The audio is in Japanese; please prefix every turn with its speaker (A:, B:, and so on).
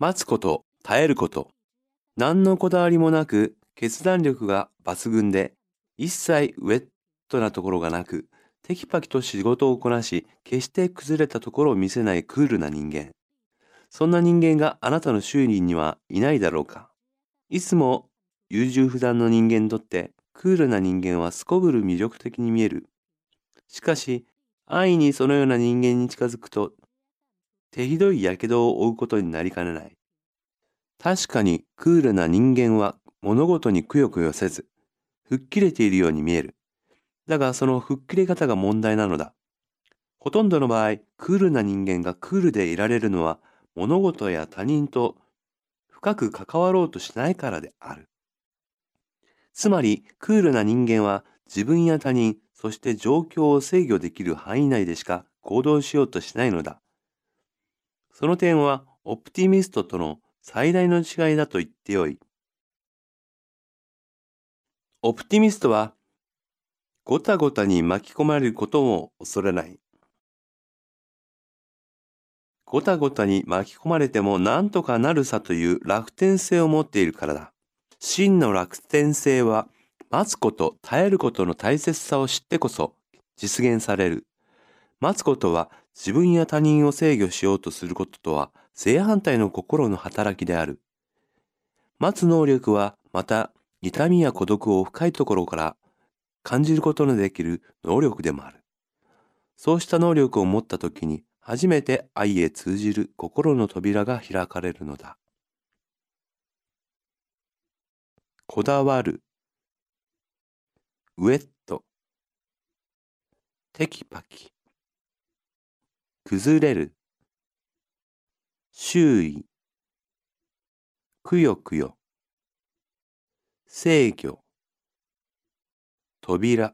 A: 待つこと、耐えること。何のこだわりもなく、決断力が抜群で、一切ウェットなところがなく、テキパキと仕事をこなし、決して崩れたところを見せないクールな人間。そんな人間があなたの周囲にはいないだろうか。いつも優柔不断の人間にとって、クールな人間はすこぶる魅力的に見える。しかし、安易にそのような人間に近づくと、手ひどい火傷を負うことになりかねない。確かにクールな人間は物事にくよくよせず、吹っ切れているように見える。だがその吹っ切れ方が問題なのだ。ほとんどの場合、クールな人間がクールでいられるのは物事や他人と深く関わろうとしないからである。つまり、クールな人間は自分や他人、そして状況を制御できる範囲内でしか行動しようとしないのだ。その点は、オプティミストとの最大の違いだと言ってよい。オプティミストは、ごたごたに巻き込まれることも恐れない。ごたごたに巻き込まれても何とかなるさという楽天性を持っているからだ。真の楽天性は、待つこと、耐えることの大切さを知ってこそ実現される。待つことは自分や他人を制御しようとすることとは正反対の心の働きである。待つ能力はまた痛みや孤独を深いところから感じることのできる能力でもある。そうした能力を持ったときに初めて愛へ通じる心の扉が開かれるのだ。こだわる、ウェット、テキパキ、崩れる、周囲、くよくよ、制御、扉、